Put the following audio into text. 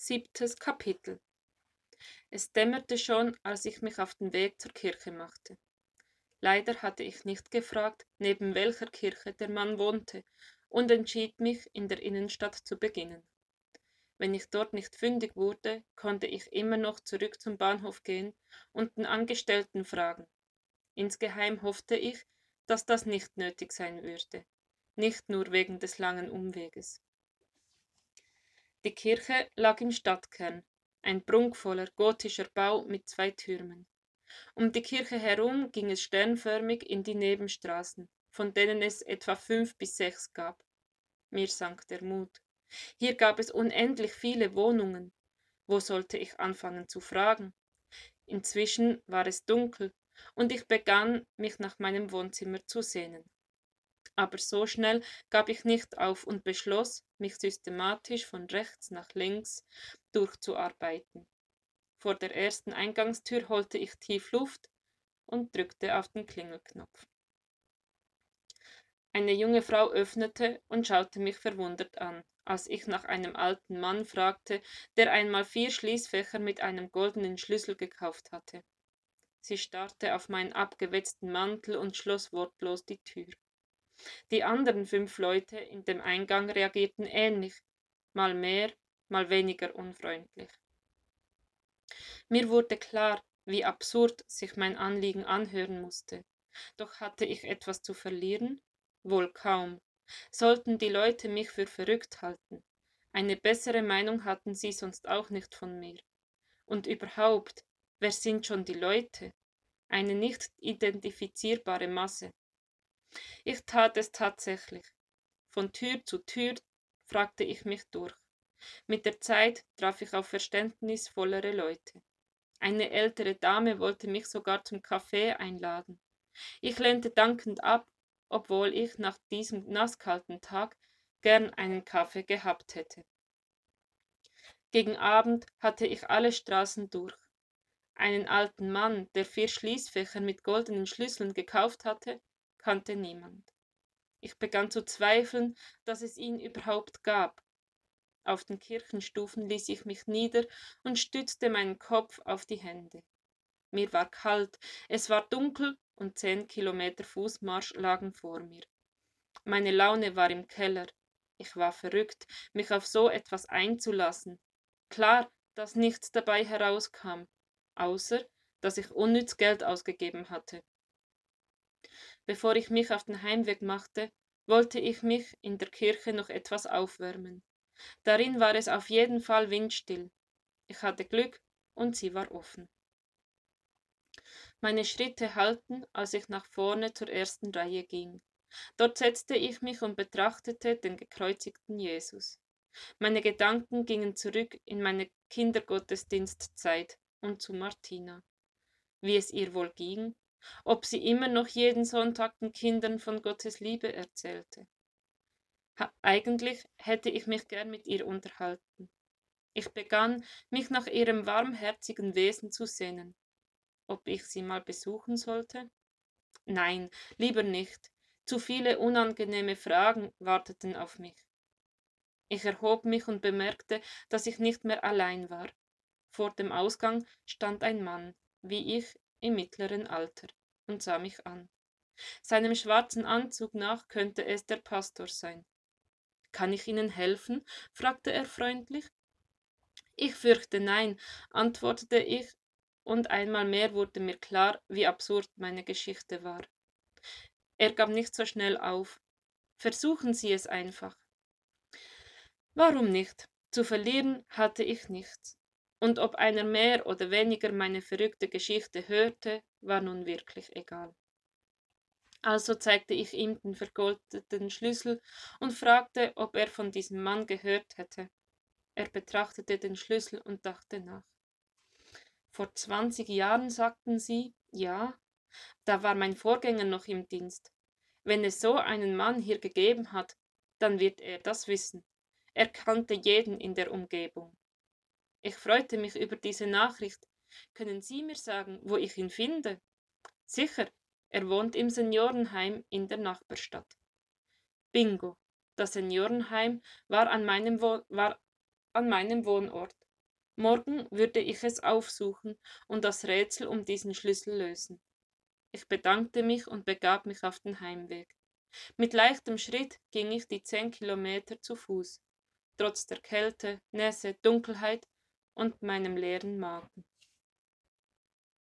Siebtes Kapitel Es dämmerte schon, als ich mich auf den Weg zur Kirche machte. Leider hatte ich nicht gefragt, neben welcher Kirche der Mann wohnte, und entschied mich, in der Innenstadt zu beginnen. Wenn ich dort nicht fündig wurde, konnte ich immer noch zurück zum Bahnhof gehen und den Angestellten fragen. Insgeheim hoffte ich, dass das nicht nötig sein würde, nicht nur wegen des langen Umweges. Die Kirche lag im Stadtkern, ein prunkvoller gotischer Bau mit zwei Türmen. Um die Kirche herum ging es sternförmig in die Nebenstraßen, von denen es etwa fünf bis sechs gab. Mir sank der Mut. Hier gab es unendlich viele Wohnungen. Wo sollte ich anfangen zu fragen? Inzwischen war es dunkel, und ich begann, mich nach meinem Wohnzimmer zu sehnen aber so schnell gab ich nicht auf und beschloss, mich systematisch von rechts nach links durchzuarbeiten. Vor der ersten Eingangstür holte ich tief Luft und drückte auf den Klingelknopf. Eine junge Frau öffnete und schaute mich verwundert an, als ich nach einem alten Mann fragte, der einmal vier Schließfächer mit einem goldenen Schlüssel gekauft hatte. Sie starrte auf meinen abgewetzten Mantel und schloss wortlos die Tür. Die anderen fünf Leute in dem Eingang reagierten ähnlich, mal mehr, mal weniger unfreundlich. Mir wurde klar, wie absurd sich mein Anliegen anhören musste. Doch hatte ich etwas zu verlieren? Wohl kaum. Sollten die Leute mich für verrückt halten? Eine bessere Meinung hatten sie sonst auch nicht von mir. Und überhaupt, wer sind schon die Leute? Eine nicht identifizierbare Masse. Ich tat es tatsächlich. Von Tür zu Tür fragte ich mich durch. Mit der Zeit traf ich auf verständnisvollere Leute. Eine ältere Dame wollte mich sogar zum Kaffee einladen. Ich lehnte dankend ab, obwohl ich nach diesem nasskalten Tag gern einen Kaffee gehabt hätte. Gegen Abend hatte ich alle Straßen durch. Einen alten Mann, der vier Schließfächer mit goldenen Schlüsseln gekauft hatte, kannte niemand. Ich begann zu zweifeln, dass es ihn überhaupt gab. Auf den Kirchenstufen ließ ich mich nieder und stützte meinen Kopf auf die Hände. Mir war kalt, es war dunkel und zehn Kilometer Fußmarsch lagen vor mir. Meine Laune war im Keller. Ich war verrückt, mich auf so etwas einzulassen. Klar, dass nichts dabei herauskam, außer dass ich unnütz Geld ausgegeben hatte. Bevor ich mich auf den Heimweg machte, wollte ich mich in der Kirche noch etwas aufwärmen. Darin war es auf jeden Fall windstill. Ich hatte Glück und sie war offen. Meine Schritte hallten, als ich nach vorne zur ersten Reihe ging. Dort setzte ich mich und betrachtete den gekreuzigten Jesus. Meine Gedanken gingen zurück in meine Kindergottesdienstzeit und zu Martina. Wie es ihr wohl ging, ob sie immer noch jeden Sonntag den Kindern von Gottes Liebe erzählte. Eigentlich hätte ich mich gern mit ihr unterhalten. Ich begann, mich nach ihrem warmherzigen Wesen zu sehnen. Ob ich sie mal besuchen sollte? Nein, lieber nicht. Zu viele unangenehme Fragen warteten auf mich. Ich erhob mich und bemerkte, dass ich nicht mehr allein war. Vor dem Ausgang stand ein Mann, wie ich, im mittleren Alter und sah mich an. Seinem schwarzen Anzug nach könnte es der Pastor sein. Kann ich Ihnen helfen? fragte er freundlich. Ich fürchte nein, antwortete ich, und einmal mehr wurde mir klar, wie absurd meine Geschichte war. Er gab nicht so schnell auf. Versuchen Sie es einfach. Warum nicht? Zu verlieren hatte ich nichts und ob einer mehr oder weniger meine verrückte Geschichte hörte, war nun wirklich egal. Also zeigte ich ihm den vergoldeten Schlüssel und fragte, ob er von diesem Mann gehört hätte. Er betrachtete den Schlüssel und dachte nach. Vor zwanzig Jahren sagten sie, ja, da war mein Vorgänger noch im Dienst. Wenn es so einen Mann hier gegeben hat, dann wird er das wissen. Er kannte jeden in der Umgebung. Ich freute mich über diese Nachricht. Können Sie mir sagen, wo ich ihn finde? Sicher, er wohnt im Seniorenheim in der Nachbarstadt. Bingo. Das Seniorenheim war an meinem, Wo war an meinem Wohnort, Morgen würde ich es aufsuchen und das Rätsel um diesen Schlüssel lösen. Ich bedankte mich und begab mich auf den Heimweg. Mit leichtem Schritt ging ich die zehn Kilometer zu Fuß, trotz der Kälte, Nässe, Dunkelheit und meinem leeren Magen.